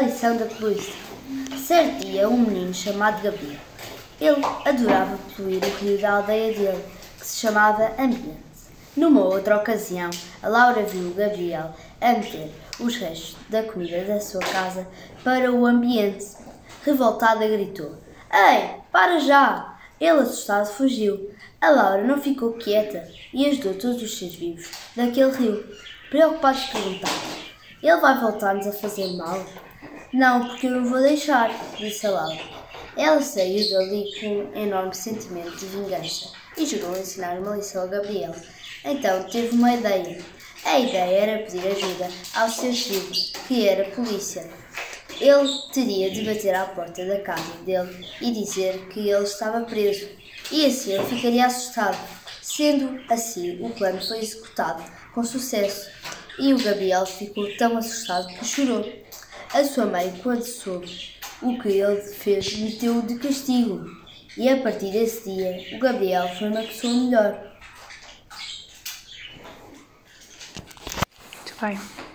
A lição da poluição. Certo dia, um menino chamado Gabriel. Ele adorava poluir o rio da aldeia dele, que se chamava Ambiente. Numa outra ocasião, a Laura viu Gabriel a meter os restos da comida da sua casa para o ambiente. Revoltada, gritou: Ei, para já! Ele, assustado, fugiu. A Laura não ficou quieta e ajudou todos os seres vivos daquele rio. Preocupados, perguntaram: Ele vai voltar-nos a fazer mal? Não, porque eu não vou deixar, disse a Laura. Ela saiu dali com um enorme sentimento de vingança e jurou ensinar uma lição a Gabriel. Então teve uma ideia. A ideia era pedir ajuda ao seu filho, que era polícia. Ele teria de bater à porta da casa dele e dizer que ele estava preso. E assim ele ficaria assustado. Sendo assim, o plano foi executado com sucesso. E o Gabriel ficou tão assustado que chorou. A sua mãe, quando soube o que ele fez, meteu-o de castigo. E a partir desse dia, o Gabriel foi uma pessoa melhor. Muito bem.